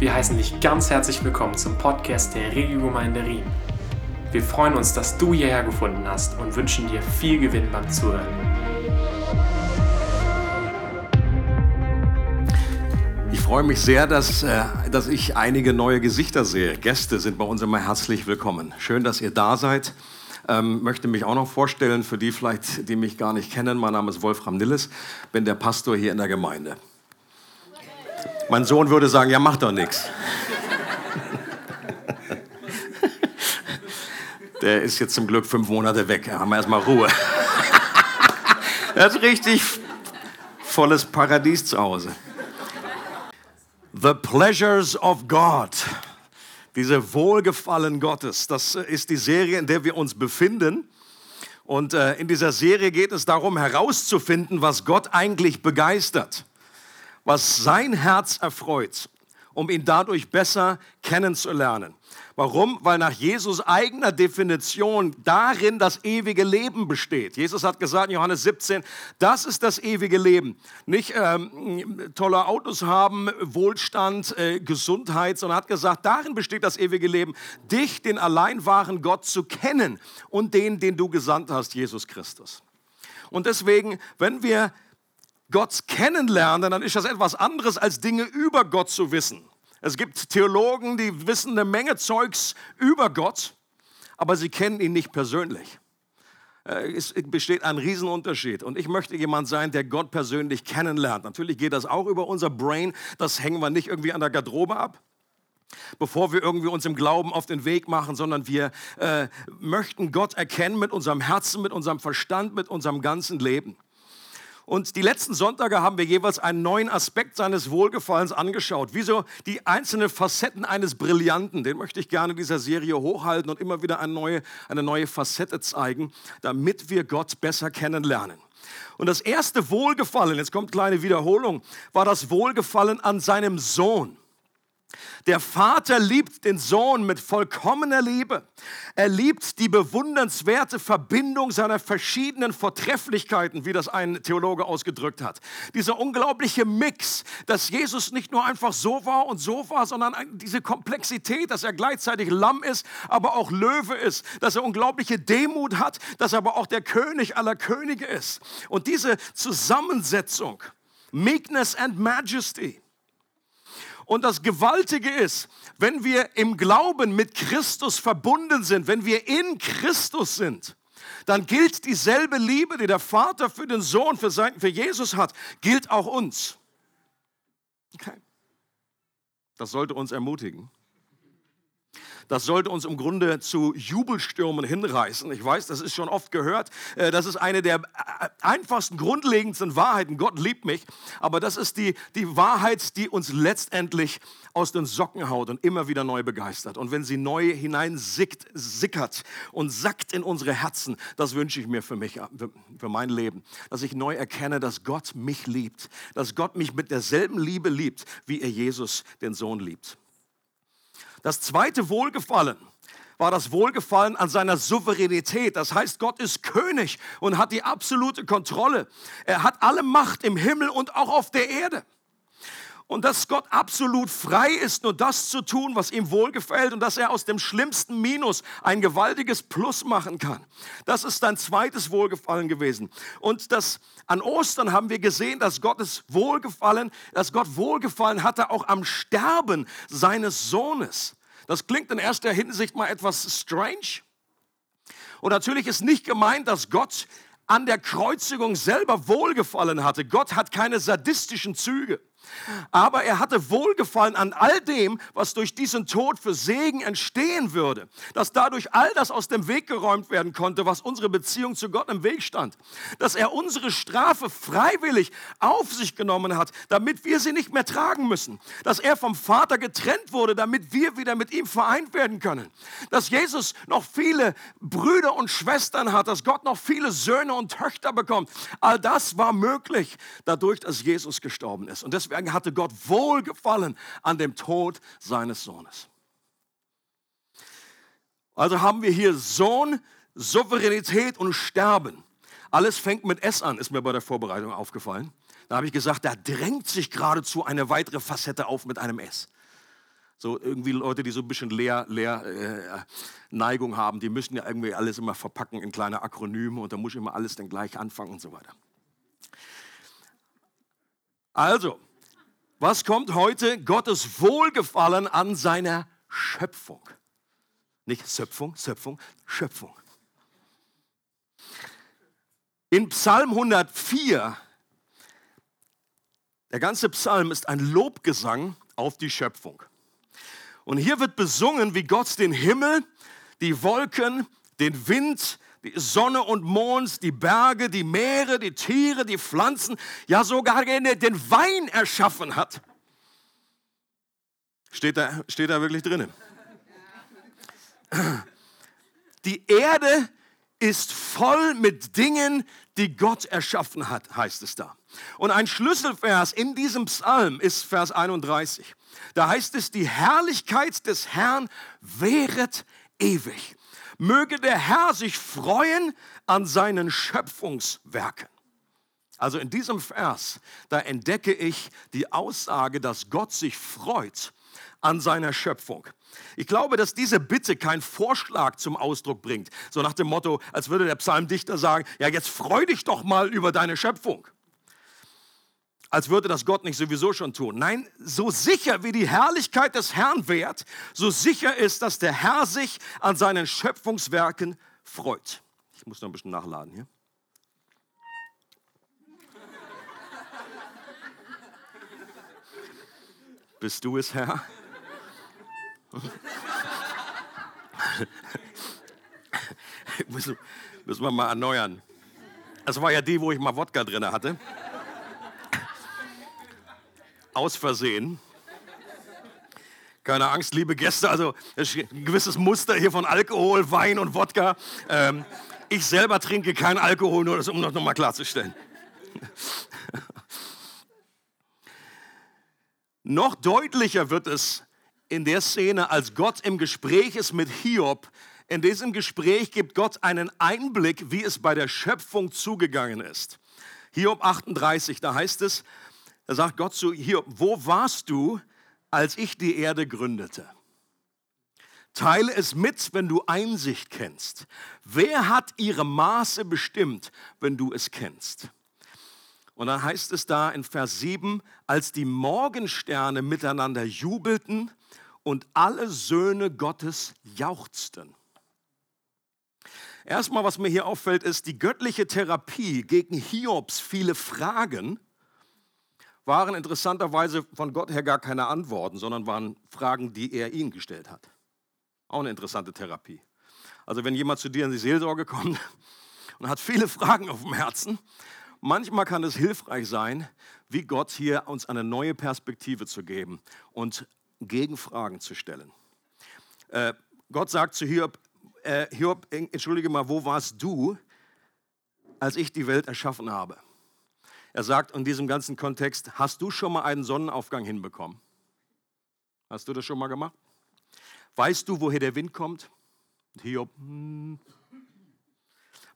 Wir heißen dich ganz herzlich willkommen zum Podcast der Regiogemeinde Riem. Wir freuen uns, dass du hierher gefunden hast und wünschen dir viel Gewinn beim Zuhören. Ich freue mich sehr, dass, äh, dass ich einige neue Gesichter sehe. Gäste sind bei uns immer herzlich willkommen. Schön, dass ihr da seid. Ähm, möchte mich auch noch vorstellen, für die vielleicht, die mich gar nicht kennen. Mein Name ist Wolfram Nilles, bin der Pastor hier in der Gemeinde. Mein Sohn würde sagen, ja, mach doch nichts. Der ist jetzt zum Glück fünf Monate weg. Da haben wir erstmal Ruhe. Er ist richtig volles Paradies zu Hause. The Pleasures of God. Diese Wohlgefallen Gottes. Das ist die Serie, in der wir uns befinden. Und äh, in dieser Serie geht es darum, herauszufinden, was Gott eigentlich begeistert was sein Herz erfreut, um ihn dadurch besser kennenzulernen. Warum? Weil nach Jesus eigener Definition darin das ewige Leben besteht. Jesus hat gesagt in Johannes 17, das ist das ewige Leben. Nicht ähm, tolle Autos haben, Wohlstand, äh, Gesundheit, sondern hat gesagt, darin besteht das ewige Leben, dich, den allein wahren Gott, zu kennen und den, den du gesandt hast, Jesus Christus. Und deswegen, wenn wir Gott kennenlernen, dann ist das etwas anderes, als Dinge über Gott zu wissen. Es gibt Theologen, die wissen eine Menge Zeugs über Gott, aber sie kennen ihn nicht persönlich. Äh, es besteht ein Riesenunterschied. Und ich möchte jemand sein, der Gott persönlich kennenlernt. Natürlich geht das auch über unser Brain. Das hängen wir nicht irgendwie an der Garderobe ab bevor wir irgendwie uns im Glauben auf den Weg machen, sondern wir äh, möchten Gott erkennen mit unserem Herzen, mit unserem Verstand, mit unserem ganzen Leben. Und die letzten Sonntage haben wir jeweils einen neuen Aspekt seines Wohlgefallens angeschaut. Wie so die einzelnen Facetten eines Brillanten. Den möchte ich gerne in dieser Serie hochhalten und immer wieder eine neue, eine neue Facette zeigen, damit wir Gott besser kennenlernen. Und das erste Wohlgefallen, jetzt kommt kleine Wiederholung, war das Wohlgefallen an seinem Sohn. Der Vater liebt den Sohn mit vollkommener Liebe. Er liebt die bewundernswerte Verbindung seiner verschiedenen Vortrefflichkeiten, wie das ein Theologe ausgedrückt hat. Dieser unglaubliche Mix, dass Jesus nicht nur einfach so war und so war, sondern diese Komplexität, dass er gleichzeitig Lamm ist, aber auch Löwe ist, dass er unglaubliche Demut hat, dass er aber auch der König aller Könige ist. Und diese Zusammensetzung, Meekness and Majesty, und das Gewaltige ist, wenn wir im Glauben mit Christus verbunden sind, wenn wir in Christus sind, dann gilt dieselbe Liebe, die der Vater für den Sohn, für, sein, für Jesus hat, gilt auch uns. Okay. Das sollte uns ermutigen. Das sollte uns im Grunde zu Jubelstürmen hinreißen. Ich weiß, das ist schon oft gehört. Äh, das ist eine der äh, einfachsten, grundlegendsten Wahrheiten. Gott liebt mich. Aber das ist die, die Wahrheit, die uns letztendlich aus den Socken haut und immer wieder neu begeistert. Und wenn sie neu hineinsickert sickert und sackt in unsere Herzen, das wünsche ich mir für mich, für mein Leben. Dass ich neu erkenne, dass Gott mich liebt. Dass Gott mich mit derselben Liebe liebt, wie er Jesus, den Sohn, liebt. Das zweite Wohlgefallen war das Wohlgefallen an seiner Souveränität. Das heißt, Gott ist König und hat die absolute Kontrolle. Er hat alle Macht im Himmel und auch auf der Erde und dass Gott absolut frei ist, nur das zu tun, was ihm wohlgefällt und dass er aus dem schlimmsten Minus ein gewaltiges Plus machen kann. Das ist sein zweites Wohlgefallen gewesen. Und das an Ostern haben wir gesehen, dass Gottes Wohlgefallen, dass Gott Wohlgefallen hatte auch am Sterben seines Sohnes. Das klingt in erster Hinsicht mal etwas strange. Und natürlich ist nicht gemeint, dass Gott an der Kreuzigung selber Wohlgefallen hatte. Gott hat keine sadistischen Züge. Aber er hatte Wohlgefallen an all dem, was durch diesen Tod für Segen entstehen würde. Dass dadurch all das aus dem Weg geräumt werden konnte, was unsere Beziehung zu Gott im Weg stand. Dass er unsere Strafe freiwillig auf sich genommen hat, damit wir sie nicht mehr tragen müssen. Dass er vom Vater getrennt wurde, damit wir wieder mit ihm vereint werden können. Dass Jesus noch viele Brüder und Schwestern hat, dass Gott noch viele Söhne und Töchter bekommt. All das war möglich dadurch, dass Jesus gestorben ist. Und deswegen Deswegen hatte Gott Wohlgefallen an dem Tod seines Sohnes. Also haben wir hier Sohn, Souveränität und Sterben. Alles fängt mit S an, ist mir bei der Vorbereitung aufgefallen. Da habe ich gesagt, da drängt sich geradezu eine weitere Facette auf mit einem S. So irgendwie Leute, die so ein bisschen leer, leer äh, Neigung haben, die müssen ja irgendwie alles immer verpacken in kleine Akronyme und da muss ich immer alles dann gleich anfangen und so weiter. Also, was kommt heute? Gottes Wohlgefallen an seiner Schöpfung. Nicht Schöpfung, Schöpfung, Schöpfung. In Psalm 104, der ganze Psalm ist ein Lobgesang auf die Schöpfung. Und hier wird besungen, wie Gott den Himmel, die Wolken, den Wind, die Sonne und Mond, die Berge, die Meere, die Tiere, die Pflanzen, ja sogar den Wein erschaffen hat. Steht da, steht da wirklich drinnen. Die Erde ist voll mit Dingen, die Gott erschaffen hat, heißt es da. Und ein Schlüsselvers in diesem Psalm ist Vers 31. Da heißt es, die Herrlichkeit des Herrn währet ewig. Möge der Herr sich freuen an seinen Schöpfungswerken. Also in diesem Vers, da entdecke ich die Aussage, dass Gott sich freut an seiner Schöpfung. Ich glaube, dass diese Bitte keinen Vorschlag zum Ausdruck bringt, so nach dem Motto, als würde der Psalmdichter sagen, ja jetzt freu dich doch mal über deine Schöpfung als würde das Gott nicht sowieso schon tun. Nein, so sicher wie die Herrlichkeit des Herrn währt, so sicher ist, dass der Herr sich an seinen Schöpfungswerken freut. Ich muss noch ein bisschen nachladen hier. Bist du es, Herr? müssen, müssen wir mal erneuern. Das war ja die, wo ich mal Wodka drin hatte aus Versehen. Keine Angst, liebe Gäste, also ein gewisses Muster hier von Alkohol, Wein und Wodka. Ähm, ich selber trinke keinen Alkohol, nur das, um das nochmal klarzustellen. Noch deutlicher wird es in der Szene, als Gott im Gespräch ist mit Hiob. In diesem Gespräch gibt Gott einen Einblick, wie es bei der Schöpfung zugegangen ist. Hiob 38, da heißt es, da sagt Gott zu hier, wo warst du, als ich die Erde gründete? Teile es mit, wenn du Einsicht kennst. Wer hat ihre Maße bestimmt, wenn du es kennst? Und dann heißt es da in Vers 7, als die Morgensterne miteinander jubelten und alle Söhne Gottes jauchzten. Erstmal, was mir hier auffällt, ist die göttliche Therapie gegen Hiobs viele Fragen waren interessanterweise von Gott her gar keine Antworten, sondern waren Fragen, die er ihnen gestellt hat. Auch eine interessante Therapie. Also wenn jemand zu dir in die Seelsorge kommt und hat viele Fragen auf dem Herzen, manchmal kann es hilfreich sein, wie Gott hier uns eine neue Perspektive zu geben und Gegenfragen zu stellen. Äh, Gott sagt zu Hiob, äh, Hiob, entschuldige mal, wo warst du, als ich die Welt erschaffen habe? Er sagt in diesem ganzen Kontext, hast du schon mal einen Sonnenaufgang hinbekommen? Hast du das schon mal gemacht? Weißt du, woher der Wind kommt? Hiob. Hm.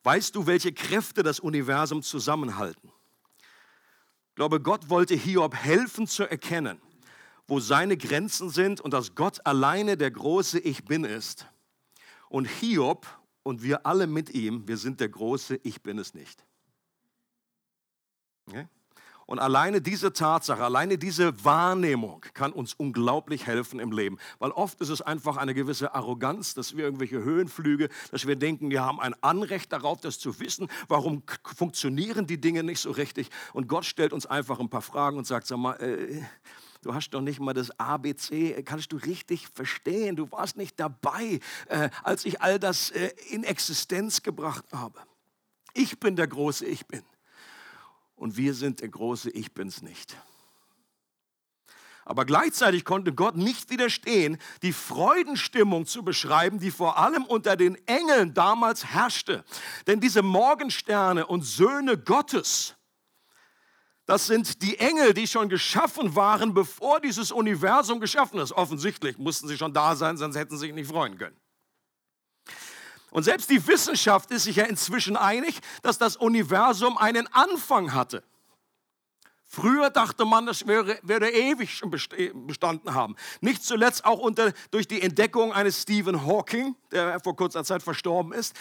Weißt du, welche Kräfte das Universum zusammenhalten? Ich glaube, Gott wollte Hiob helfen zu erkennen, wo seine Grenzen sind und dass Gott alleine der große Ich bin ist. Und Hiob und wir alle mit ihm, wir sind der große Ich bin es nicht. Und alleine diese Tatsache, alleine diese Wahrnehmung kann uns unglaublich helfen im Leben. Weil oft ist es einfach eine gewisse Arroganz, dass wir irgendwelche Höhenflüge, dass wir denken, wir haben ein Anrecht darauf, das zu wissen. Warum funktionieren die Dinge nicht so richtig? Und Gott stellt uns einfach ein paar Fragen und sagt, sag mal, äh, du hast doch nicht mal das ABC, kannst du richtig verstehen? Du warst nicht dabei, äh, als ich all das äh, in Existenz gebracht habe. Ich bin der große Ich bin und wir sind der große Ich bin's nicht. Aber gleichzeitig konnte Gott nicht widerstehen, die Freudenstimmung zu beschreiben, die vor allem unter den Engeln damals herrschte. Denn diese Morgensterne und Söhne Gottes, das sind die Engel, die schon geschaffen waren, bevor dieses Universum geschaffen ist. Offensichtlich mussten sie schon da sein, sonst hätten sie sich nicht freuen können. Und selbst die Wissenschaft ist sich ja inzwischen einig, dass das Universum einen Anfang hatte. Früher dachte man, das würde ewig schon bestanden haben. Nicht zuletzt auch unter, durch die Entdeckung eines Stephen Hawking, der vor kurzer Zeit verstorben ist.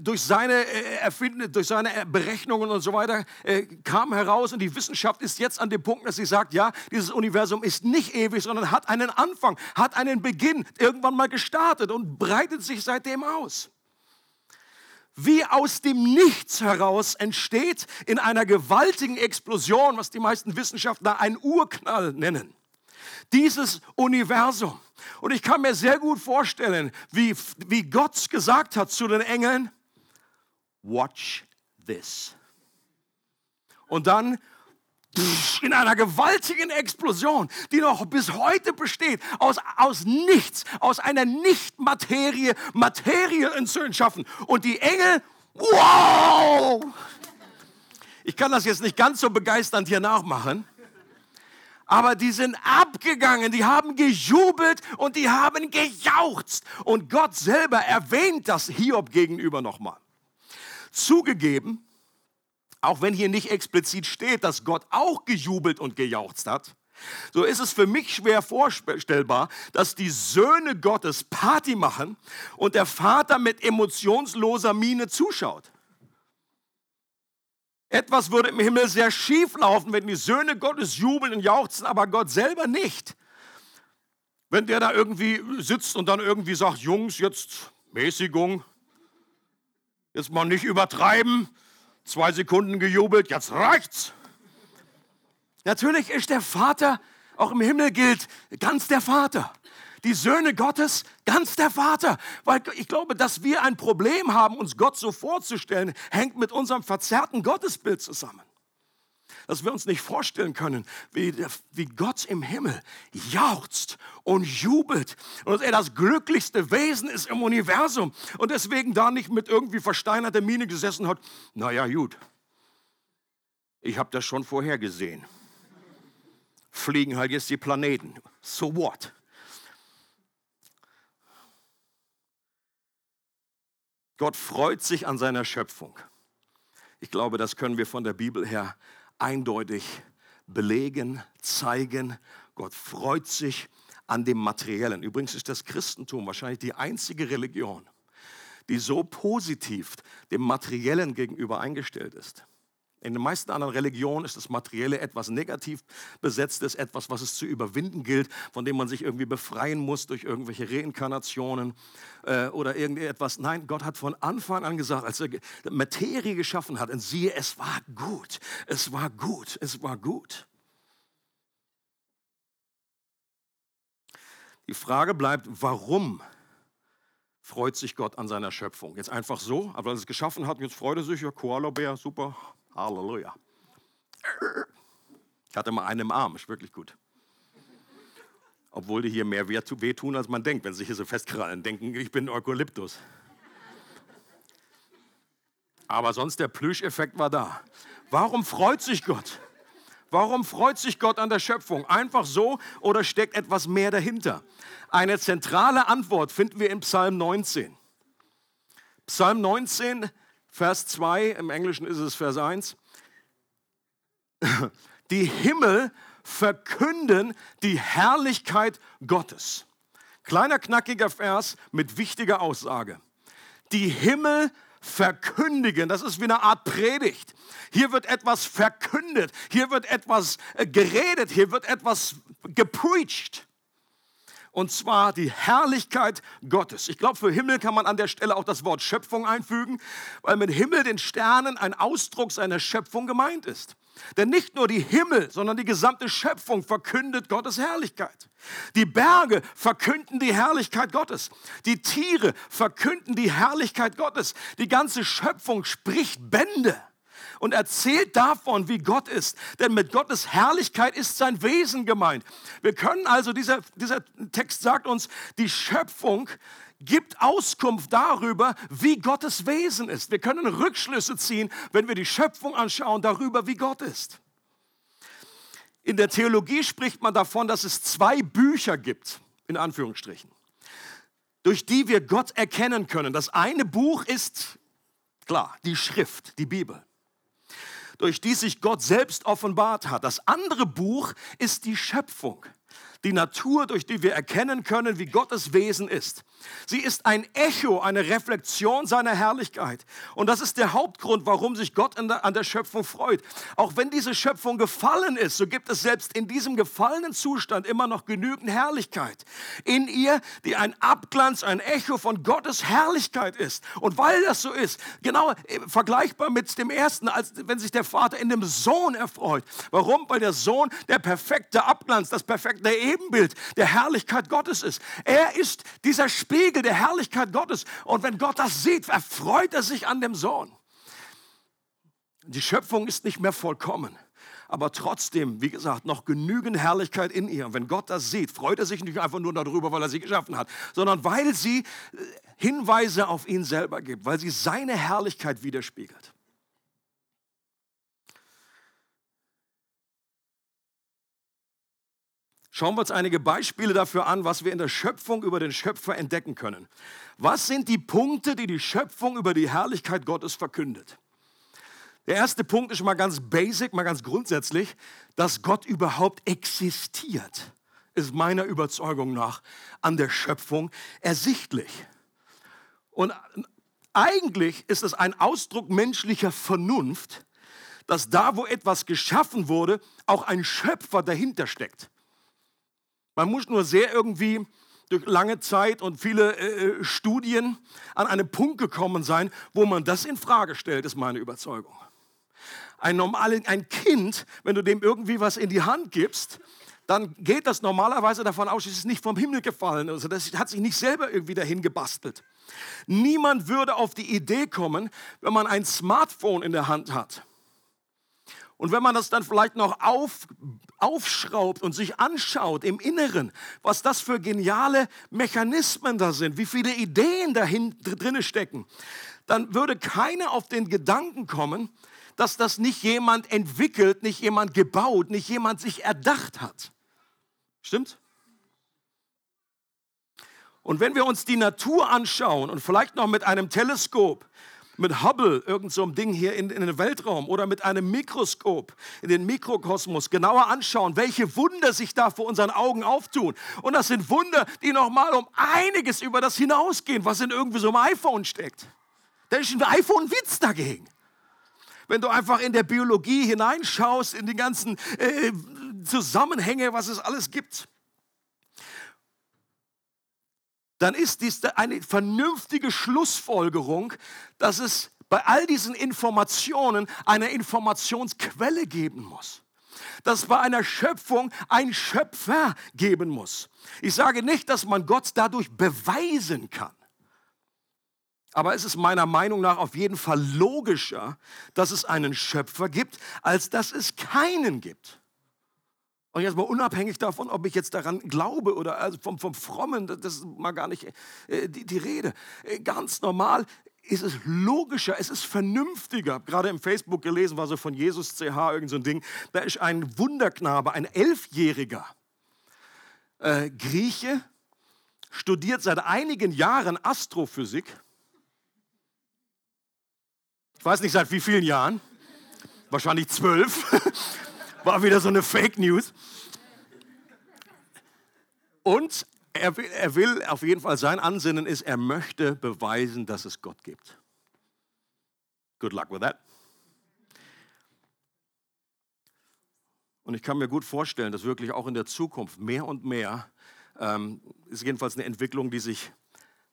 Durch seine, äh, Erfinden, durch seine Berechnungen und so weiter äh, kam heraus und die Wissenschaft ist jetzt an dem Punkt, dass sie sagt, ja, dieses Universum ist nicht ewig, sondern hat einen Anfang, hat einen Beginn, irgendwann mal gestartet und breitet sich seitdem aus wie aus dem Nichts heraus entsteht in einer gewaltigen Explosion, was die meisten Wissenschaftler einen Urknall nennen. Dieses Universum. Und ich kann mir sehr gut vorstellen, wie, wie Gott gesagt hat zu den Engeln, watch this. Und dann in einer gewaltigen Explosion, die noch bis heute besteht, aus, aus nichts, aus einer Nicht-Materie, Materie zu entschaffen. Und die Engel, wow! Ich kann das jetzt nicht ganz so begeisternd hier nachmachen, aber die sind abgegangen, die haben gejubelt und die haben gejauchzt. Und Gott selber erwähnt das Hiob gegenüber nochmal. Zugegeben, auch wenn hier nicht explizit steht, dass Gott auch gejubelt und gejauchzt hat, so ist es für mich schwer vorstellbar, dass die Söhne Gottes Party machen und der Vater mit emotionsloser Miene zuschaut. Etwas würde im Himmel sehr schief laufen, wenn die Söhne Gottes jubeln und jauchzen, aber Gott selber nicht. Wenn der da irgendwie sitzt und dann irgendwie sagt, Jungs, jetzt Mäßigung, jetzt mal nicht übertreiben, zwei Sekunden gejubelt, jetzt reicht's. Natürlich ist der Vater, auch im Himmel gilt, ganz der Vater. Die Söhne Gottes, ganz der Vater. Weil ich glaube, dass wir ein Problem haben, uns Gott so vorzustellen, hängt mit unserem verzerrten Gottesbild zusammen dass wir uns nicht vorstellen können, wie, wie Gott im Himmel jauchzt und jubelt und dass er das glücklichste Wesen ist im Universum und deswegen da nicht mit irgendwie versteinerter Miene gesessen hat. Naja, gut, ich habe das schon vorher gesehen. Fliegen halt jetzt die Planeten. So what? Gott freut sich an seiner Schöpfung. Ich glaube, das können wir von der Bibel her eindeutig belegen, zeigen. Gott freut sich an dem Materiellen. Übrigens ist das Christentum wahrscheinlich die einzige Religion, die so positiv dem Materiellen gegenüber eingestellt ist. In den meisten anderen Religionen ist das Materielle etwas negativ besetztes, etwas, was es zu überwinden gilt, von dem man sich irgendwie befreien muss durch irgendwelche Reinkarnationen äh, oder irgendetwas. Nein, Gott hat von Anfang an gesagt, als er Materie geschaffen hat, und siehe, es war gut, es war gut, es war gut. Die Frage bleibt, warum freut sich Gott an seiner Schöpfung? Jetzt einfach so, aber weil er es geschaffen hat, jetzt freut er sich, ja, Koala-Bär, super, Halleluja. Ich hatte mal einen im Arm, ist wirklich gut. Obwohl die hier mehr wehtun, als man denkt, wenn sie sich hier so festkrallen. Denken, ich bin Eukalyptus. Aber sonst der Plüscheffekt war da. Warum freut sich Gott? Warum freut sich Gott an der Schöpfung? Einfach so oder steckt etwas mehr dahinter? Eine zentrale Antwort finden wir in Psalm 19. Psalm 19 Vers 2, im Englischen ist es Vers 1. Die Himmel verkünden die Herrlichkeit Gottes. Kleiner knackiger Vers mit wichtiger Aussage. Die Himmel verkündigen, das ist wie eine Art Predigt. Hier wird etwas verkündet, hier wird etwas äh, geredet, hier wird etwas gepreacht. Und zwar die Herrlichkeit Gottes. Ich glaube, für Himmel kann man an der Stelle auch das Wort Schöpfung einfügen, weil mit Himmel, den Sternen, ein Ausdruck seiner Schöpfung gemeint ist. Denn nicht nur die Himmel, sondern die gesamte Schöpfung verkündet Gottes Herrlichkeit. Die Berge verkünden die Herrlichkeit Gottes. Die Tiere verkünden die Herrlichkeit Gottes. Die ganze Schöpfung spricht Bände und erzählt davon, wie Gott ist. Denn mit Gottes Herrlichkeit ist sein Wesen gemeint. Wir können also, dieser, dieser Text sagt uns, die Schöpfung gibt Auskunft darüber, wie Gottes Wesen ist. Wir können Rückschlüsse ziehen, wenn wir die Schöpfung anschauen, darüber, wie Gott ist. In der Theologie spricht man davon, dass es zwei Bücher gibt, in Anführungsstrichen, durch die wir Gott erkennen können. Das eine Buch ist, klar, die Schrift, die Bibel. Durch die sich Gott selbst offenbart hat. Das andere Buch ist die Schöpfung die Natur, durch die wir erkennen können, wie Gottes Wesen ist. Sie ist ein Echo, eine Reflexion seiner Herrlichkeit. Und das ist der Hauptgrund, warum sich Gott der, an der Schöpfung freut. Auch wenn diese Schöpfung gefallen ist, so gibt es selbst in diesem gefallenen Zustand immer noch genügend Herrlichkeit in ihr, die ein Abglanz, ein Echo von Gottes Herrlichkeit ist. Und weil das so ist, genau äh, vergleichbar mit dem ersten, als wenn sich der Vater in dem Sohn erfreut. Warum? Weil der Sohn der perfekte Abglanz, das perfekte Ebenbild der Herrlichkeit Gottes ist. Er ist dieser Spiegel der Herrlichkeit Gottes. Und wenn Gott das sieht, erfreut er sich an dem Sohn. Die Schöpfung ist nicht mehr vollkommen aber trotzdem, wie gesagt, noch genügend Herrlichkeit in ihr. Und wenn Gott das sieht, freut er sich nicht einfach nur darüber, weil er sie geschaffen hat, sondern weil sie äh, Hinweise auf ihn selber gibt, weil sie seine Herrlichkeit widerspiegelt. Schauen wir uns einige Beispiele dafür an, was wir in der Schöpfung über den Schöpfer entdecken können. Was sind die Punkte, die die Schöpfung über die Herrlichkeit Gottes verkündet? Der erste Punkt ist mal ganz basic, mal ganz grundsätzlich, dass Gott überhaupt existiert, ist meiner Überzeugung nach an der Schöpfung ersichtlich. Und eigentlich ist es ein Ausdruck menschlicher Vernunft, dass da, wo etwas geschaffen wurde, auch ein Schöpfer dahinter steckt. Man muss nur sehr irgendwie durch lange Zeit und viele äh, äh, Studien an einen Punkt gekommen sein, wo man das in Frage stellt, ist meine Überzeugung. Ein normales, ein Kind, wenn du dem irgendwie was in die Hand gibst, dann geht das normalerweise davon aus, es ist nicht vom Himmel gefallen. Also das hat sich nicht selber irgendwie dahin gebastelt. Niemand würde auf die Idee kommen, wenn man ein Smartphone in der Hand hat und wenn man das dann vielleicht noch auf, aufschraubt und sich anschaut im Inneren, was das für geniale Mechanismen da sind, wie viele Ideen dahin drinne stecken, dann würde keiner auf den Gedanken kommen, dass das nicht jemand entwickelt, nicht jemand gebaut, nicht jemand sich erdacht hat. Stimmt? Und wenn wir uns die Natur anschauen und vielleicht noch mit einem Teleskop mit Hubble, irgend so Ding hier in, in den Weltraum oder mit einem Mikroskop in den Mikrokosmos genauer anschauen, welche Wunder sich da vor unseren Augen auftun. Und das sind Wunder, die nochmal um einiges über das hinausgehen, was in irgendwie so einem iPhone steckt. Da ist ein iPhone-Witz dagegen. Wenn du einfach in der Biologie hineinschaust, in die ganzen äh, Zusammenhänge, was es alles gibt dann ist dies eine vernünftige Schlussfolgerung, dass es bei all diesen Informationen eine Informationsquelle geben muss. Dass es bei einer Schöpfung ein Schöpfer geben muss. Ich sage nicht, dass man Gott dadurch beweisen kann. Aber es ist meiner Meinung nach auf jeden Fall logischer, dass es einen Schöpfer gibt, als dass es keinen gibt. Und jetzt mal unabhängig davon, ob ich jetzt daran glaube oder also vom, vom Frommen, das ist mal gar nicht äh, die, die Rede. Äh, ganz normal ist es logischer, es ist vernünftiger. Gerade im Facebook gelesen war so von Jesus CH irgend so ein Ding. Da ist ein Wunderknabe, ein Elfjähriger äh, Grieche, studiert seit einigen Jahren Astrophysik. Ich weiß nicht seit wie vielen Jahren. Wahrscheinlich zwölf. War wieder so eine Fake News. Und er will, er will auf jeden Fall, sein Ansinnen ist, er möchte beweisen, dass es Gott gibt. Good luck with that. Und ich kann mir gut vorstellen, dass wirklich auch in der Zukunft mehr und mehr, ähm, ist jedenfalls eine Entwicklung, die sich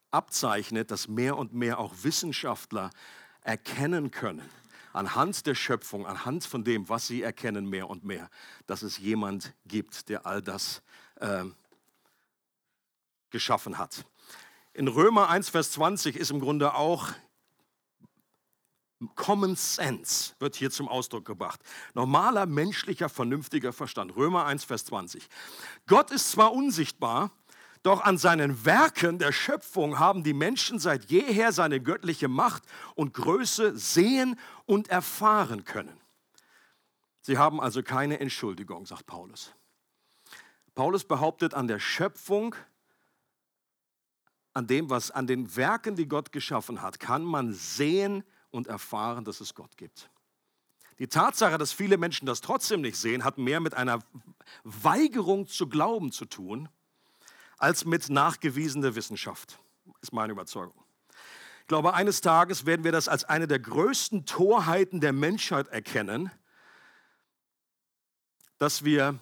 abzeichnet, dass mehr und mehr auch Wissenschaftler erkennen können, anhand der Schöpfung, anhand von dem, was sie erkennen, mehr und mehr, dass es jemand gibt, der all das äh, geschaffen hat. In Römer 1, Vers 20 ist im Grunde auch Common Sense wird hier zum Ausdruck gebracht. Normaler, menschlicher, vernünftiger Verstand. Römer 1, Vers 20. Gott ist zwar unsichtbar, doch an seinen Werken der Schöpfung haben die Menschen seit jeher seine göttliche Macht und Größe sehen und erfahren können. Sie haben also keine Entschuldigung, sagt Paulus. Paulus behauptet, an der Schöpfung, an dem, was an den Werken, die Gott geschaffen hat, kann man sehen und erfahren, dass es Gott gibt. Die Tatsache, dass viele Menschen das trotzdem nicht sehen, hat mehr mit einer Weigerung zu glauben zu tun, als mit nachgewiesener Wissenschaft, ist meine Überzeugung. Ich glaube, eines Tages werden wir das als eine der größten Torheiten der Menschheit erkennen, dass wir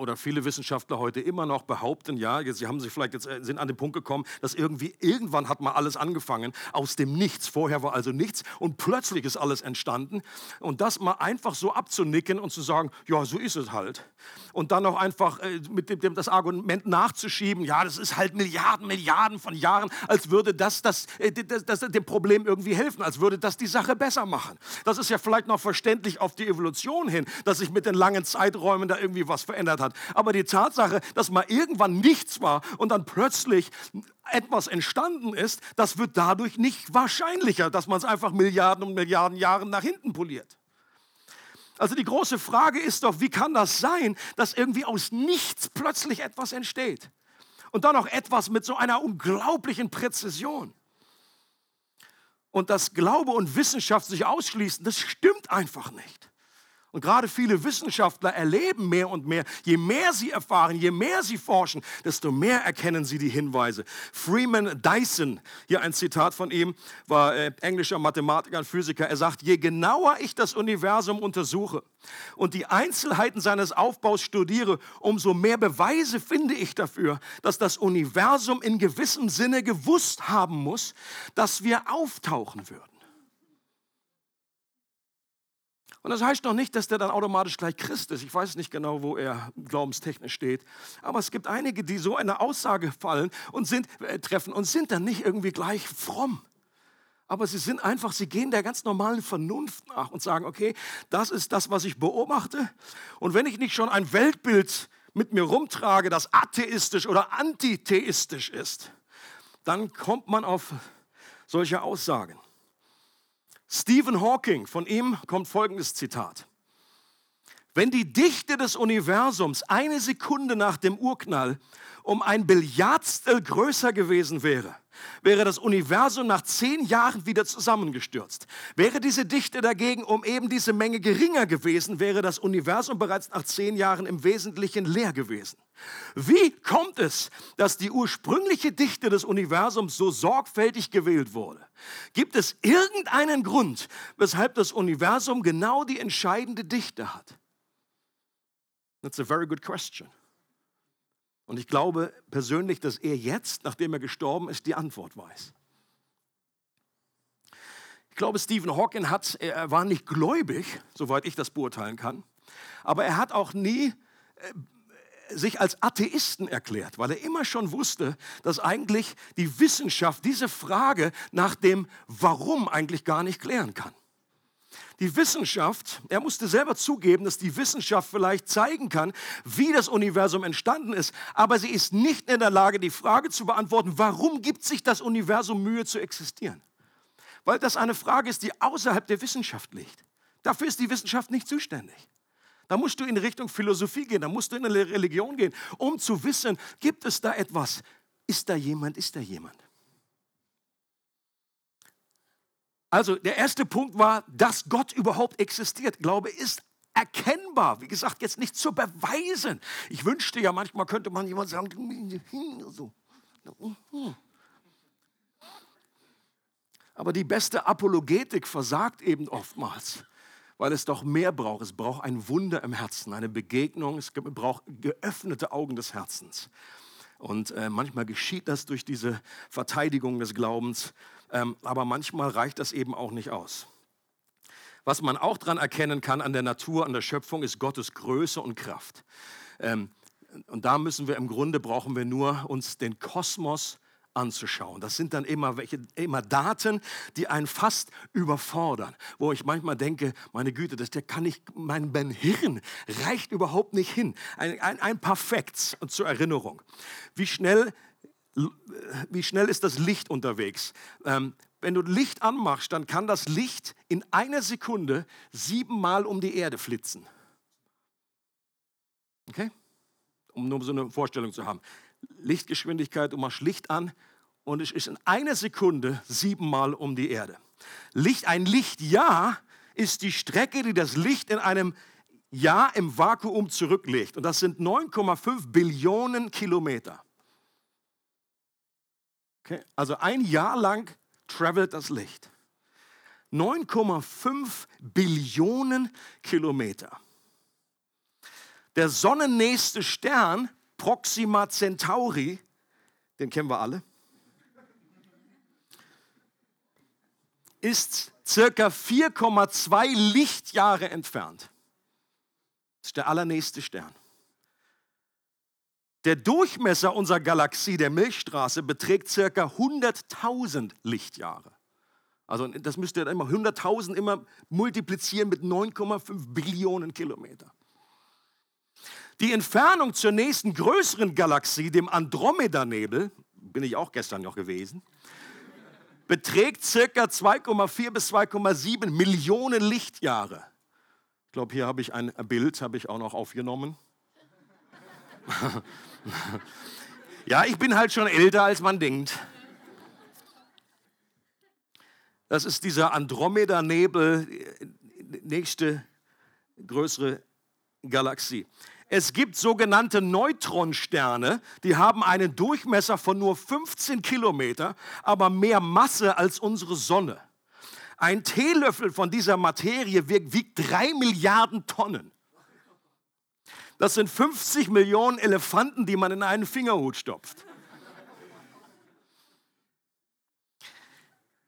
oder viele Wissenschaftler heute immer noch behaupten, ja, sie haben sich vielleicht jetzt äh, sind an den Punkt gekommen, dass irgendwie irgendwann hat mal alles angefangen aus dem Nichts. Vorher war also nichts und plötzlich ist alles entstanden und das mal einfach so abzunicken und zu sagen, ja, so ist es halt. Und dann noch einfach äh, mit dem, das Argument nachzuschieben, ja, das ist halt Milliarden, Milliarden von Jahren, als würde das, das, äh, das, das dem Problem irgendwie helfen, als würde das die Sache besser machen. Das ist ja vielleicht noch verständlich auf die Evolution hin, dass sich mit den langen Zeiträumen da irgendwie was verändert hat hat. Aber die Tatsache, dass mal irgendwann nichts war und dann plötzlich etwas entstanden ist, das wird dadurch nicht wahrscheinlicher, dass man es einfach Milliarden und Milliarden Jahre nach hinten poliert. Also die große Frage ist doch, wie kann das sein, dass irgendwie aus nichts plötzlich etwas entsteht? Und dann noch etwas mit so einer unglaublichen Präzision. Und dass Glaube und Wissenschaft sich ausschließen, das stimmt einfach nicht. Und gerade viele Wissenschaftler erleben mehr und mehr, je mehr sie erfahren, je mehr sie forschen, desto mehr erkennen sie die Hinweise. Freeman Dyson, hier ein Zitat von ihm, war äh, englischer Mathematiker und Physiker. Er sagt, je genauer ich das Universum untersuche und die Einzelheiten seines Aufbaus studiere, umso mehr Beweise finde ich dafür, dass das Universum in gewissem Sinne gewusst haben muss, dass wir auftauchen würden. Und das heißt noch nicht, dass der dann automatisch gleich Christ ist. Ich weiß nicht genau, wo er glaubenstechnisch steht. Aber es gibt einige, die so eine Aussage fallen und sind, äh, treffen und sind dann nicht irgendwie gleich fromm. Aber sie sind einfach, sie gehen der ganz normalen Vernunft nach und sagen, okay, das ist das, was ich beobachte. Und wenn ich nicht schon ein Weltbild mit mir rumtrage, das atheistisch oder antitheistisch ist, dann kommt man auf solche Aussagen. Stephen Hawking, von ihm kommt folgendes Zitat. Wenn die Dichte des Universums eine Sekunde nach dem Urknall um ein Billardstel größer gewesen wäre, wäre das Universum nach zehn Jahren wieder zusammengestürzt. Wäre diese Dichte dagegen um eben diese Menge geringer gewesen, wäre das Universum bereits nach zehn Jahren im Wesentlichen leer gewesen. Wie kommt es, dass die ursprüngliche Dichte des Universums so sorgfältig gewählt wurde? Gibt es irgendeinen Grund, weshalb das Universum genau die entscheidende Dichte hat? That's a very good question. Und ich glaube persönlich, dass er jetzt, nachdem er gestorben ist, die Antwort weiß. Ich glaube, Stephen Hawking hat, er war nicht gläubig, soweit ich das beurteilen kann, aber er hat auch nie äh, sich als Atheisten erklärt, weil er immer schon wusste, dass eigentlich die Wissenschaft diese Frage nach dem Warum eigentlich gar nicht klären kann. Die Wissenschaft, er musste selber zugeben, dass die Wissenschaft vielleicht zeigen kann, wie das Universum entstanden ist, aber sie ist nicht in der Lage, die Frage zu beantworten, warum gibt sich das Universum Mühe zu existieren? Weil das eine Frage ist, die außerhalb der Wissenschaft liegt. Dafür ist die Wissenschaft nicht zuständig. Da musst du in Richtung Philosophie gehen, da musst du in eine Religion gehen, um zu wissen, gibt es da etwas? Ist da jemand? Ist da jemand? Also der erste Punkt war, dass Gott überhaupt existiert. Glaube ist erkennbar. Wie gesagt, jetzt nicht zu beweisen. Ich wünschte ja, manchmal könnte man jemand sagen, so. Aber die beste Apologetik versagt eben oftmals, weil es doch mehr braucht. Es braucht ein Wunder im Herzen, eine Begegnung, es braucht geöffnete Augen des Herzens. Und äh, manchmal geschieht das durch diese Verteidigung des Glaubens, aber manchmal reicht das eben auch nicht aus. Was man auch daran erkennen kann an der Natur, an der Schöpfung, ist Gottes Größe und Kraft. Ähm, und da müssen wir im Grunde brauchen wir nur uns den Kosmos anzuschauen. Das sind dann immer welche, immer Daten, die einen fast überfordern, wo ich manchmal denke, meine Güte, das der kann ich, mein, mein Hirn reicht überhaupt nicht hin. Ein, ein, ein Facts zur Erinnerung. Wie schnell, wie schnell ist das Licht unterwegs? Ähm, wenn du Licht anmachst, dann kann das Licht in einer Sekunde siebenmal um die Erde flitzen. Okay? Um nur so eine Vorstellung zu haben. Lichtgeschwindigkeit, du machst Licht an und es ist in einer Sekunde siebenmal um die Erde. Licht, ein Lichtjahr ist die Strecke, die das Licht in einem Jahr im Vakuum zurücklegt. Und das sind 9,5 Billionen Kilometer. Okay? Also ein Jahr lang travelt das Licht. 9,5 Billionen Kilometer. Der sonnennächste Stern, Proxima Centauri, den kennen wir alle, ist circa 4,2 Lichtjahre entfernt. Das ist der allernächste Stern. Der Durchmesser unserer Galaxie, der Milchstraße, beträgt circa 100.000 Lichtjahre. Also das müsst ihr immer 100.000 immer multiplizieren mit 9,5 Billionen Kilometer. Die Entfernung zur nächsten größeren Galaxie, dem Andromeda-Nebel, bin ich auch gestern noch gewesen, beträgt circa 2,4 bis 2,7 Millionen Lichtjahre. Ich glaube, hier habe ich ein Bild, habe ich auch noch aufgenommen. ja, ich bin halt schon älter, als man denkt. Das ist dieser Andromeda-Nebel, nächste größere Galaxie. Es gibt sogenannte Neutronsterne, die haben einen Durchmesser von nur 15 Kilometer, aber mehr Masse als unsere Sonne. Ein Teelöffel von dieser Materie wiegt drei Milliarden Tonnen. Das sind 50 Millionen Elefanten, die man in einen Fingerhut stopft.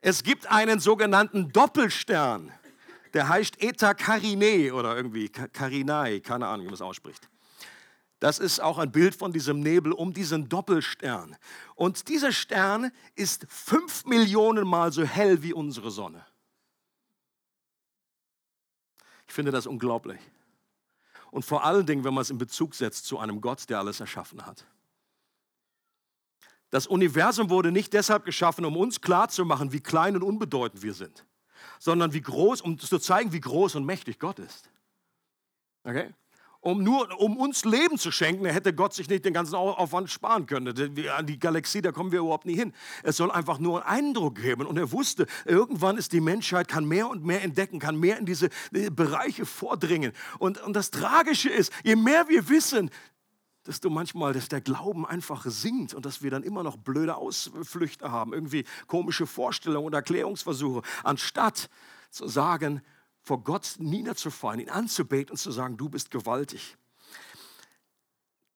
Es gibt einen sogenannten Doppelstern, der heißt Eta Carinae oder irgendwie Carinae, keine Ahnung, wie man es ausspricht. Das ist auch ein Bild von diesem Nebel um diesen Doppelstern. Und dieser Stern ist fünf Millionen Mal so hell wie unsere Sonne. Ich finde das unglaublich. Und vor allen Dingen, wenn man es in Bezug setzt zu einem Gott, der alles erschaffen hat. Das Universum wurde nicht deshalb geschaffen, um uns klarzumachen, wie klein und unbedeutend wir sind, sondern wie groß, um zu zeigen, wie groß und mächtig Gott ist. Okay? Um nur um uns Leben zu schenken, hätte Gott sich nicht den ganzen Aufwand sparen können. An die Galaxie, da kommen wir überhaupt nie hin. Es soll einfach nur einen Eindruck geben. Und er wusste, irgendwann ist die Menschheit, kann mehr und mehr entdecken, kann mehr in diese äh, Bereiche vordringen. Und, und das Tragische ist, je mehr wir wissen, desto manchmal, dass der Glauben einfach sinkt und dass wir dann immer noch blöde Ausflüchte haben, irgendwie komische Vorstellungen und Erklärungsversuche, anstatt zu sagen, vor Gott niederzufallen, ihn anzubeten und zu sagen, du bist gewaltig.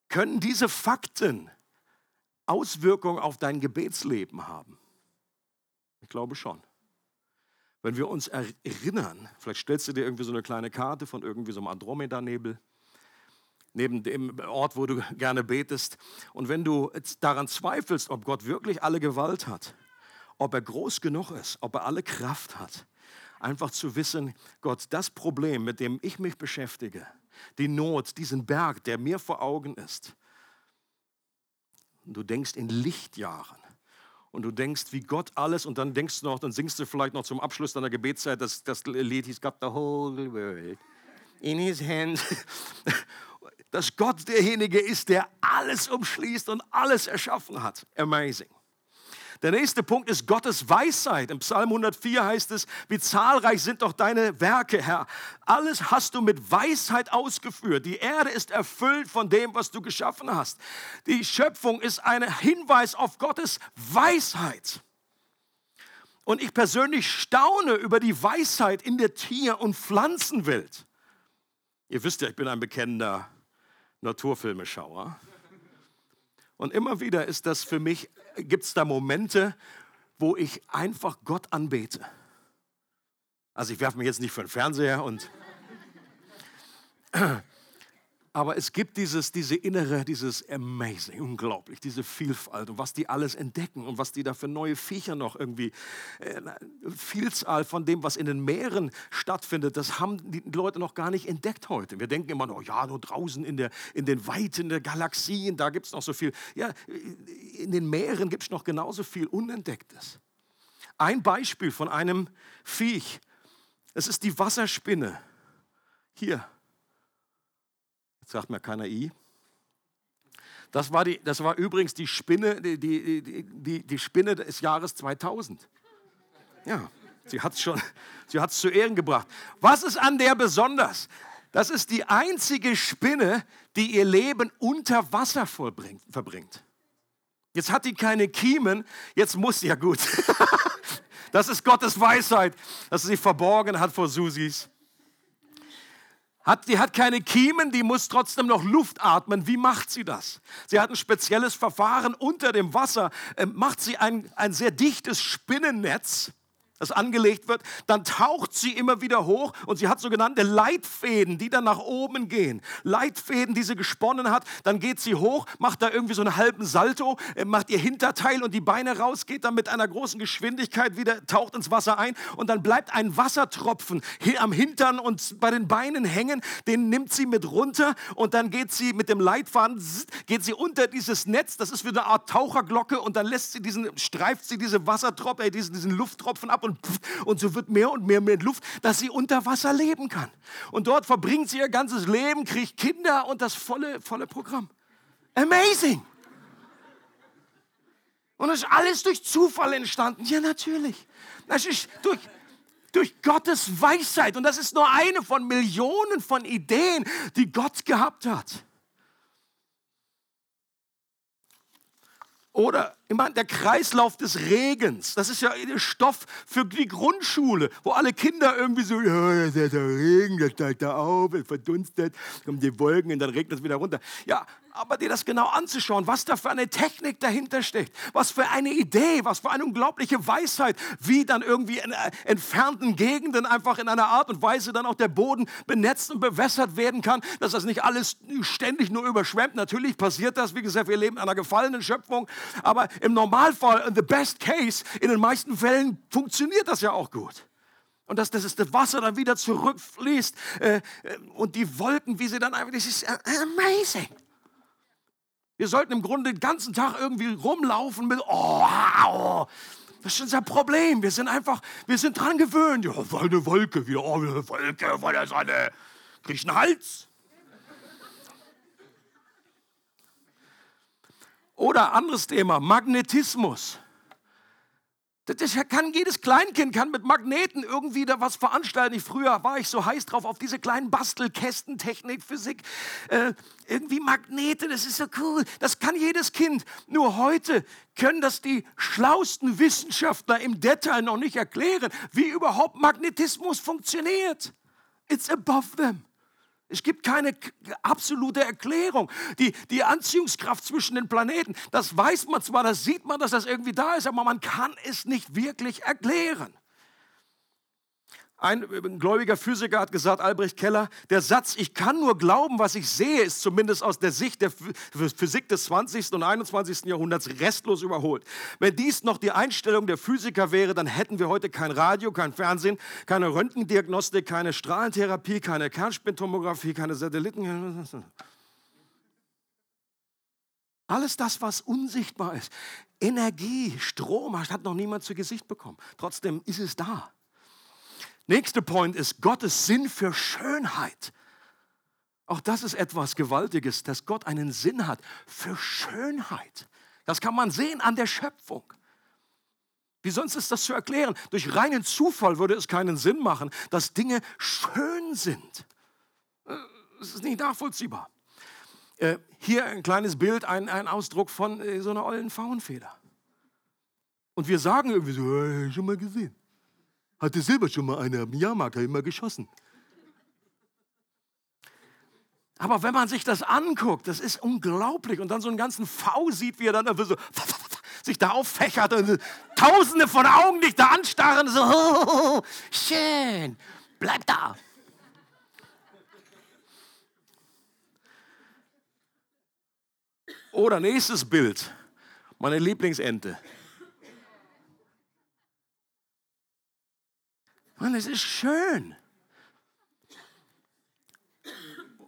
Können diese Fakten Auswirkungen auf dein Gebetsleben haben? Ich glaube schon. Wenn wir uns erinnern, vielleicht stellst du dir irgendwie so eine kleine Karte von irgendwie so einem Andromeda-Nebel, neben dem Ort, wo du gerne betest. Und wenn du daran zweifelst, ob Gott wirklich alle Gewalt hat, ob er groß genug ist, ob er alle Kraft hat, Einfach zu wissen, Gott, das Problem, mit dem ich mich beschäftige, die Not, diesen Berg, der mir vor Augen ist. du denkst in Lichtjahren. Und du denkst, wie Gott alles, und dann denkst du noch, dann singst du vielleicht noch zum Abschluss deiner Gebetszeit das, das Lied, He's got the whole world in his hand. Dass Gott derjenige ist, der alles umschließt und alles erschaffen hat. Amazing. Der nächste Punkt ist Gottes Weisheit. Im Psalm 104 heißt es, wie zahlreich sind doch deine Werke, Herr. Alles hast du mit Weisheit ausgeführt. Die Erde ist erfüllt von dem, was du geschaffen hast. Die Schöpfung ist ein Hinweis auf Gottes Weisheit. Und ich persönlich staune über die Weisheit in der Tier- und Pflanzenwelt. Ihr wisst ja, ich bin ein bekennender Naturfilmeschauer. Und immer wieder ist das für mich, gibt es da Momente, wo ich einfach Gott anbete. Also ich werfe mich jetzt nicht für den Fernseher und aber es gibt dieses, diese innere, dieses Amazing, unglaublich, diese Vielfalt und was die alles entdecken und was die da für neue Viecher noch irgendwie, äh, Vielzahl von dem, was in den Meeren stattfindet, das haben die Leute noch gar nicht entdeckt heute. Wir denken immer noch, ja, nur draußen in, der, in den Weiten der Galaxien, da gibt es noch so viel. Ja, in den Meeren gibt es noch genauso viel Unentdecktes. Ein Beispiel von einem Viech, es ist die Wasserspinne. Hier, sagt mir keiner I. Das war, die, das war übrigens die Spinne, die, die, die, die Spinne des Jahres 2000. Ja, Sie hat es zu Ehren gebracht. Was ist an der besonders? Das ist die einzige Spinne, die ihr Leben unter Wasser verbringt. Jetzt hat die keine Kiemen, jetzt muss sie ja gut. Das ist Gottes Weisheit, dass sie verborgen hat vor Susis. Hat, die hat keine Kiemen, die muss trotzdem noch Luft atmen. Wie macht sie das? Sie hat ein spezielles Verfahren unter dem Wasser, äh, macht sie ein, ein sehr dichtes Spinnennetz das angelegt wird, dann taucht sie immer wieder hoch und sie hat sogenannte Leitfäden, die dann nach oben gehen. Leitfäden, die sie gesponnen hat, dann geht sie hoch, macht da irgendwie so einen halben Salto, äh, macht ihr Hinterteil und die Beine raus, geht dann mit einer großen Geschwindigkeit wieder, taucht ins Wasser ein und dann bleibt ein Wassertropfen am Hintern und bei den Beinen hängen, den nimmt sie mit runter und dann geht sie mit dem Leitfaden, geht sie unter dieses Netz, das ist wie eine Art Taucherglocke und dann lässt sie diesen, streift sie diese Wassertropfen, äh, diesen, diesen Lufttropfen ab und, und so wird mehr und mehr mit Luft, dass sie unter Wasser leben kann. Und dort verbringt sie ihr ganzes Leben, kriegt Kinder und das volle, volle Programm. Amazing! Und das ist alles durch Zufall entstanden. Ja, natürlich. Das ist durch, durch Gottes Weisheit. Und das ist nur eine von Millionen von Ideen, die Gott gehabt hat. Oder immer der Kreislauf des Regens. Das ist ja der Stoff für die Grundschule, wo alle Kinder irgendwie so, ja, der Regen, der steigt da auf, es verdunstet, kommen die Wolken und dann regnet es wieder runter. Ja, aber dir das genau anzuschauen, was da für eine Technik dahinter steckt, was für eine Idee, was für eine unglaubliche Weisheit, wie dann irgendwie in äh, entfernten Gegenden einfach in einer Art und Weise dann auch der Boden benetzt und bewässert werden kann, dass das nicht alles ständig nur überschwemmt. Natürlich passiert das, wie gesagt, wir leben in einer gefallenen Schöpfung, aber im Normalfall, in the best case, in den meisten Fällen funktioniert das ja auch gut. Und dass, das Wasser dann wieder zurückfließt äh, äh, und die Wolken, wie sie dann einfach, das ist äh, amazing. Wir sollten im Grunde den ganzen Tag irgendwie rumlaufen mit, oh, oh. Das ist unser Problem. Wir sind einfach, wir sind dran gewöhnt. Ja, eine Wolke, wieder, oh, eine Wolke von der Sonne. Krieg einen Hals? Oder anderes Thema, Magnetismus. Das kann jedes Kleinkind kann mit Magneten irgendwie da was veranstalten. Ich, früher war ich so heiß drauf auf diese kleinen Bastelkästen, Technik, Physik, äh, irgendwie Magnete. Das ist so cool. Das kann jedes Kind. Nur heute können das die schlausten Wissenschaftler im Detail noch nicht erklären, wie überhaupt Magnetismus funktioniert. It's above them. Es gibt keine absolute Erklärung. Die, die Anziehungskraft zwischen den Planeten, das weiß man zwar, das sieht man, dass das irgendwie da ist, aber man kann es nicht wirklich erklären. Ein, ein gläubiger Physiker hat gesagt, Albrecht Keller, der Satz, ich kann nur glauben, was ich sehe, ist zumindest aus der Sicht der Physik des 20. und 21. Jahrhunderts restlos überholt. Wenn dies noch die Einstellung der Physiker wäre, dann hätten wir heute kein Radio, kein Fernsehen, keine Röntgendiagnostik, keine Strahlentherapie, keine Kernspintomographie, keine Satelliten. Alles das, was unsichtbar ist. Energie, Strom, hat noch niemand zu Gesicht bekommen. Trotzdem ist es da. Nächster Point ist Gottes Sinn für Schönheit. Auch das ist etwas Gewaltiges, dass Gott einen Sinn hat für Schönheit. Das kann man sehen an der Schöpfung. Wie sonst ist das zu erklären? Durch reinen Zufall würde es keinen Sinn machen, dass Dinge schön sind. Es ist nicht nachvollziehbar. Äh, hier ein kleines Bild, ein, ein Ausdruck von äh, so einer ollen Faunfeder. Und wir sagen irgendwie so, schon mal gesehen. Hatte selber schon mal eine am Jahrmarkt immer geschossen. Aber wenn man sich das anguckt, das ist unglaublich. Und dann so einen ganzen V sieht, wie er dann so sich da auffächert und tausende von Augen dich da anstarren. So, schön, bleib da. Oder nächstes Bild, meine Lieblingsente. Mann, es ist schön.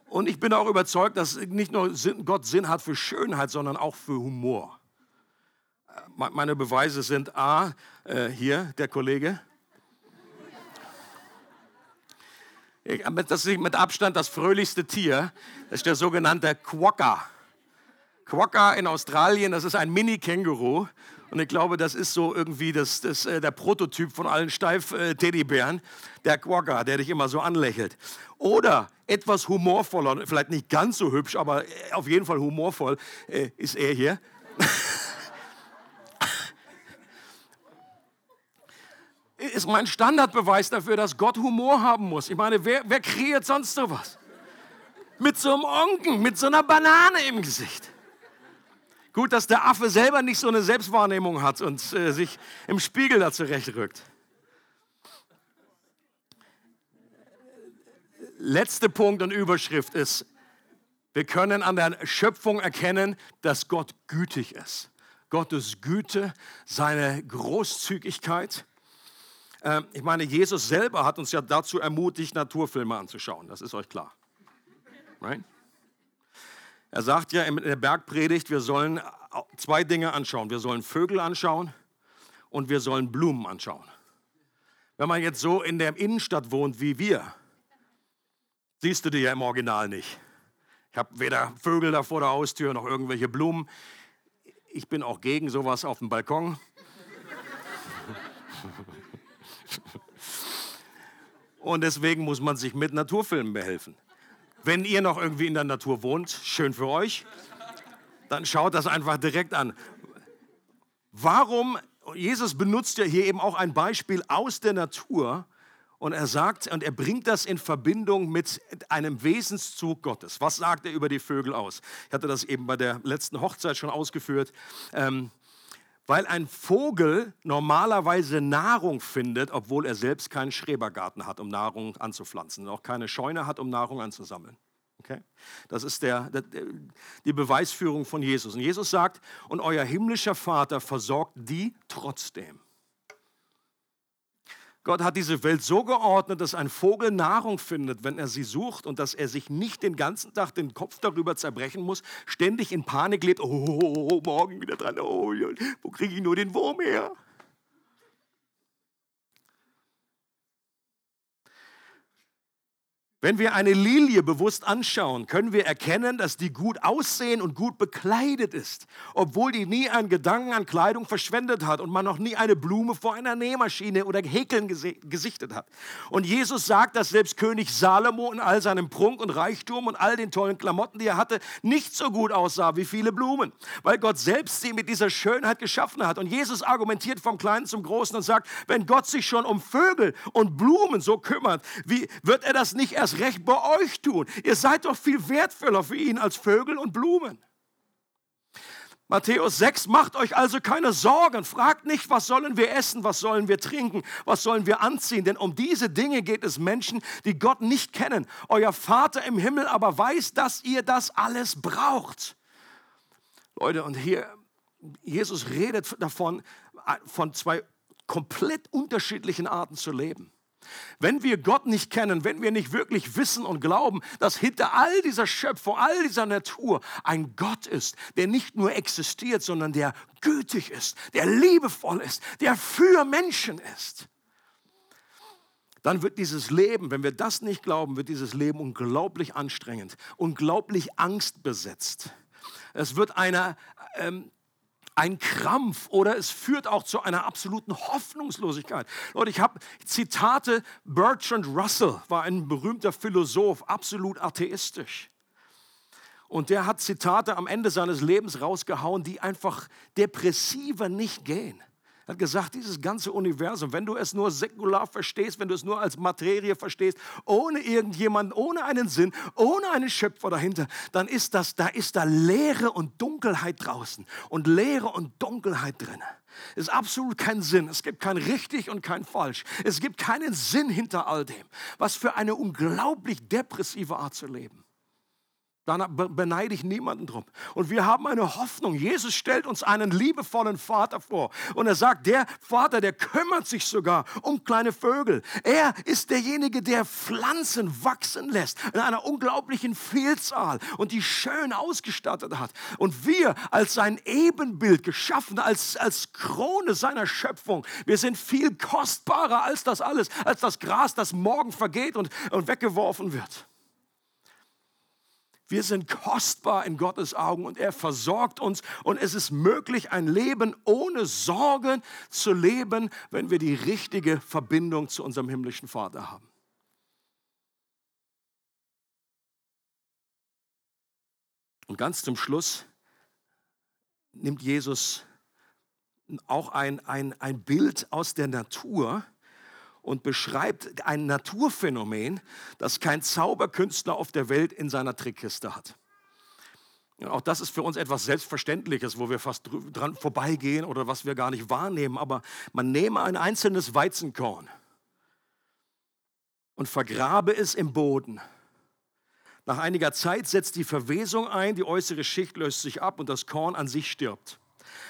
Und ich bin auch überzeugt, dass nicht nur Gott Sinn hat für Schönheit, sondern auch für Humor. Meine Beweise sind A, äh, hier der Kollege. Das ist mit Abstand das fröhlichste Tier. Das ist der sogenannte Quokka. Quokka in Australien, das ist ein Mini-Känguru. Und ich glaube, das ist so irgendwie das, das, äh, der Prototyp von allen Steif-Teddybären, der Quagga, der dich immer so anlächelt. Oder etwas humorvoller, vielleicht nicht ganz so hübsch, aber äh, auf jeden Fall humorvoll, äh, ist er hier. ist mein Standardbeweis dafür, dass Gott Humor haben muss. Ich meine, wer, wer kreiert sonst sowas? Mit so einem Onken, mit so einer Banane im Gesicht. Gut, dass der Affe selber nicht so eine Selbstwahrnehmung hat und äh, sich im Spiegel da zurechtrückt. Letzter Punkt und Überschrift ist, wir können an der Schöpfung erkennen, dass Gott gütig ist. Gottes Güte, seine Großzügigkeit. Ähm, ich meine, Jesus selber hat uns ja dazu ermutigt, Naturfilme anzuschauen. Das ist euch klar. Right? Er sagt ja in der Bergpredigt, wir sollen zwei Dinge anschauen. Wir sollen Vögel anschauen und wir sollen Blumen anschauen. Wenn man jetzt so in der Innenstadt wohnt wie wir, siehst du die ja im Original nicht. Ich habe weder Vögel da vor der Haustür noch irgendwelche Blumen. Ich bin auch gegen sowas auf dem Balkon. Und deswegen muss man sich mit Naturfilmen behelfen. Wenn ihr noch irgendwie in der Natur wohnt, schön für euch, dann schaut das einfach direkt an. Warum, Jesus benutzt ja hier eben auch ein Beispiel aus der Natur und er sagt, und er bringt das in Verbindung mit einem Wesenszug Gottes. Was sagt er über die Vögel aus? Ich hatte das eben bei der letzten Hochzeit schon ausgeführt. Ähm, weil ein Vogel normalerweise Nahrung findet, obwohl er selbst keinen Schrebergarten hat, um Nahrung anzupflanzen, und auch keine Scheune hat, um Nahrung anzusammeln. Okay? Das ist der, der, die Beweisführung von Jesus. Und Jesus sagt, und euer himmlischer Vater versorgt die trotzdem. Gott hat diese Welt so geordnet, dass ein Vogel Nahrung findet, wenn er sie sucht und dass er sich nicht den ganzen Tag den Kopf darüber zerbrechen muss, ständig in Panik lebt, oh, oh, oh, oh morgen wieder dran, oh, wo kriege ich nur den Wurm her? Wenn wir eine Lilie bewusst anschauen, können wir erkennen, dass die gut aussehen und gut bekleidet ist, obwohl die nie einen Gedanken an Kleidung verschwendet hat und man noch nie eine Blume vor einer Nähmaschine oder Häkeln gesichtet hat. Und Jesus sagt, dass selbst König Salomo in all seinem Prunk und Reichtum und all den tollen Klamotten, die er hatte, nicht so gut aussah wie viele Blumen, weil Gott selbst sie mit dieser Schönheit geschaffen hat. Und Jesus argumentiert vom Kleinen zum Großen und sagt, wenn Gott sich schon um Vögel und Blumen so kümmert, wie wird er das nicht erst erst recht bei euch tun. Ihr seid doch viel wertvoller für ihn als Vögel und Blumen. Matthäus 6, macht euch also keine Sorgen. Fragt nicht, was sollen wir essen, was sollen wir trinken, was sollen wir anziehen. Denn um diese Dinge geht es Menschen, die Gott nicht kennen. Euer Vater im Himmel aber weiß, dass ihr das alles braucht. Leute, und hier, Jesus redet davon, von zwei komplett unterschiedlichen Arten zu leben. Wenn wir Gott nicht kennen, wenn wir nicht wirklich wissen und glauben, dass hinter all dieser Schöpfung, all dieser Natur ein Gott ist, der nicht nur existiert, sondern der gütig ist, der liebevoll ist, der für Menschen ist, dann wird dieses Leben, wenn wir das nicht glauben, wird dieses Leben unglaublich anstrengend, unglaublich angstbesetzt. Es wird eine, ähm, ein Krampf oder es führt auch zu einer absoluten Hoffnungslosigkeit. Leute, ich habe Zitate, Bertrand Russell war ein berühmter Philosoph, absolut atheistisch. Und der hat Zitate am Ende seines Lebens rausgehauen, die einfach depressiver nicht gehen. Er hat gesagt, dieses ganze Universum, wenn du es nur säkular verstehst, wenn du es nur als Materie verstehst, ohne irgendjemanden, ohne einen Sinn, ohne einen Schöpfer dahinter, dann ist das, da ist da Leere und Dunkelheit draußen und Leere und Dunkelheit drin. Es ist absolut kein Sinn. Es gibt kein richtig und kein falsch. Es gibt keinen Sinn hinter all dem. Was für eine unglaublich depressive Art zu leben. Da beneide ich niemanden drum. Und wir haben eine Hoffnung. Jesus stellt uns einen liebevollen Vater vor. Und er sagt, der Vater, der kümmert sich sogar um kleine Vögel. Er ist derjenige, der Pflanzen wachsen lässt in einer unglaublichen Vielzahl und die schön ausgestattet hat. Und wir als sein Ebenbild geschaffen, als, als Krone seiner Schöpfung, wir sind viel kostbarer als das alles, als das Gras, das morgen vergeht und, und weggeworfen wird. Wir sind kostbar in Gottes Augen und er versorgt uns und es ist möglich, ein Leben ohne Sorgen zu leben, wenn wir die richtige Verbindung zu unserem himmlischen Vater haben. Und ganz zum Schluss nimmt Jesus auch ein, ein, ein Bild aus der Natur und beschreibt ein Naturphänomen, das kein Zauberkünstler auf der Welt in seiner Trickkiste hat. Auch das ist für uns etwas Selbstverständliches, wo wir fast dran vorbeigehen oder was wir gar nicht wahrnehmen. Aber man nehme ein einzelnes Weizenkorn und vergrabe es im Boden. Nach einiger Zeit setzt die Verwesung ein, die äußere Schicht löst sich ab und das Korn an sich stirbt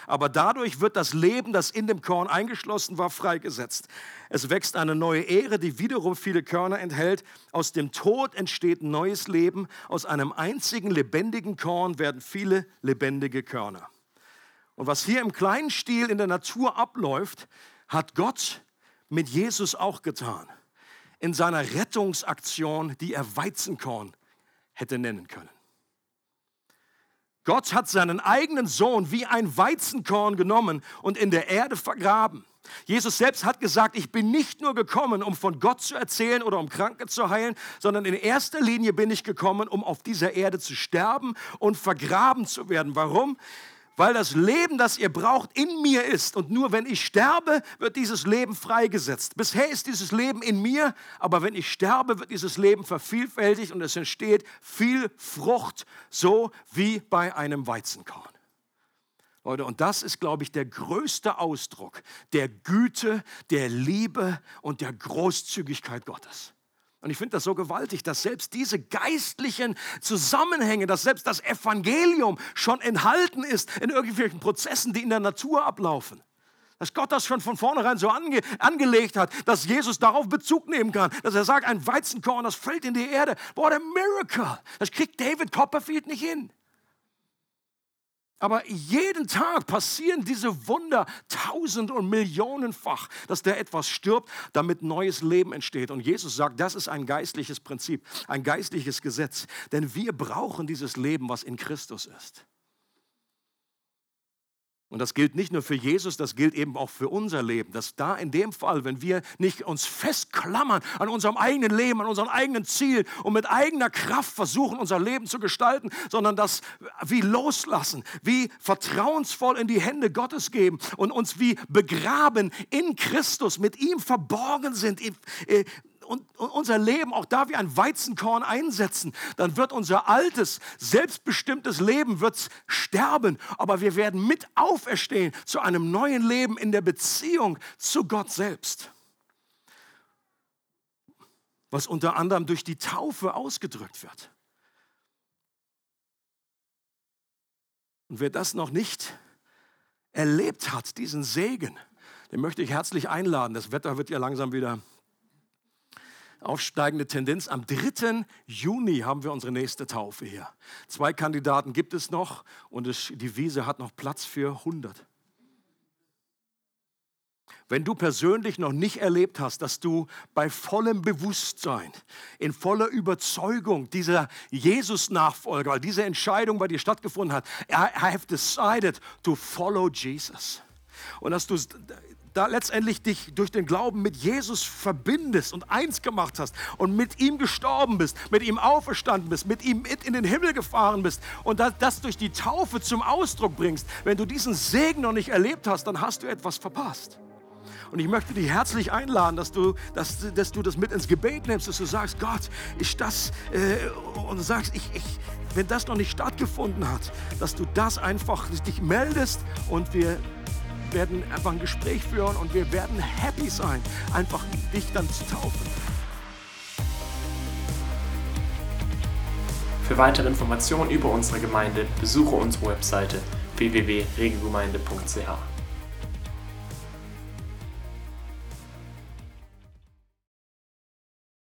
aber dadurch wird das Leben, das in dem Korn eingeschlossen war, freigesetzt. Es wächst eine neue Ehre, die wiederum viele Körner enthält. Aus dem Tod entsteht neues Leben. Aus einem einzigen lebendigen Korn werden viele lebendige Körner. Und was hier im kleinen Stil in der Natur abläuft, hat Gott mit Jesus auch getan. In seiner Rettungsaktion, die er Weizenkorn hätte nennen können. Gott hat seinen eigenen Sohn wie ein Weizenkorn genommen und in der Erde vergraben. Jesus selbst hat gesagt, ich bin nicht nur gekommen, um von Gott zu erzählen oder um Kranke zu heilen, sondern in erster Linie bin ich gekommen, um auf dieser Erde zu sterben und vergraben zu werden. Warum? Weil das Leben, das ihr braucht, in mir ist. Und nur wenn ich sterbe, wird dieses Leben freigesetzt. Bisher ist dieses Leben in mir, aber wenn ich sterbe, wird dieses Leben vervielfältigt und es entsteht viel Frucht, so wie bei einem Weizenkorn. Leute, und das ist, glaube ich, der größte Ausdruck der Güte, der Liebe und der Großzügigkeit Gottes. Und ich finde das so gewaltig, dass selbst diese geistlichen Zusammenhänge, dass selbst das Evangelium schon enthalten ist in irgendwelchen Prozessen, die in der Natur ablaufen. Dass Gott das schon von vornherein so ange angelegt hat, dass Jesus darauf Bezug nehmen kann. Dass er sagt, ein Weizenkorn, das fällt in die Erde. What a miracle. Das kriegt David Copperfield nicht hin. Aber jeden Tag passieren diese Wunder tausend und millionenfach, dass der etwas stirbt, damit neues Leben entsteht. Und Jesus sagt, das ist ein geistliches Prinzip, ein geistliches Gesetz. Denn wir brauchen dieses Leben, was in Christus ist. Und das gilt nicht nur für Jesus, das gilt eben auch für unser Leben. Dass da in dem Fall, wenn wir nicht uns festklammern an unserem eigenen Leben, an unseren eigenen Zielen und mit eigener Kraft versuchen, unser Leben zu gestalten, sondern das wie loslassen, wie vertrauensvoll in die Hände Gottes geben und uns wie begraben in Christus, mit ihm verborgen sind, und, unser Leben auch da wie ein Weizenkorn einsetzen, dann wird unser altes, selbstbestimmtes Leben wird sterben, aber wir werden mit auferstehen zu einem neuen Leben in der Beziehung zu Gott selbst. Was unter anderem durch die Taufe ausgedrückt wird. Und wer das noch nicht erlebt hat, diesen Segen, den möchte ich herzlich einladen. Das Wetter wird ja langsam wieder aufsteigende Tendenz. Am 3. Juni haben wir unsere nächste Taufe hier. Zwei Kandidaten gibt es noch und die Wiese hat noch Platz für 100. Wenn du persönlich noch nicht erlebt hast, dass du bei vollem Bewusstsein, in voller Überzeugung dieser Jesus-Nachfolger, weil diese Entscheidung bei dir stattgefunden hat, I have decided to follow Jesus. Und dass du da letztendlich dich durch den Glauben mit Jesus verbindest und eins gemacht hast und mit ihm gestorben bist, mit ihm auferstanden bist, mit ihm mit in den Himmel gefahren bist und das durch die Taufe zum Ausdruck bringst, wenn du diesen Segen noch nicht erlebt hast, dann hast du etwas verpasst. Und ich möchte dich herzlich einladen, dass du, dass, dass du das mit ins Gebet nimmst, dass du sagst, Gott, ist das, äh, und sagst, ich, ich, wenn das noch nicht stattgefunden hat, dass du das einfach dich meldest und wir werden einfach ein Gespräch führen und wir werden happy sein, einfach dich dann zu taufen. Für weitere Informationen über unsere Gemeinde besuche unsere Webseite www.regelgemeinde.ch.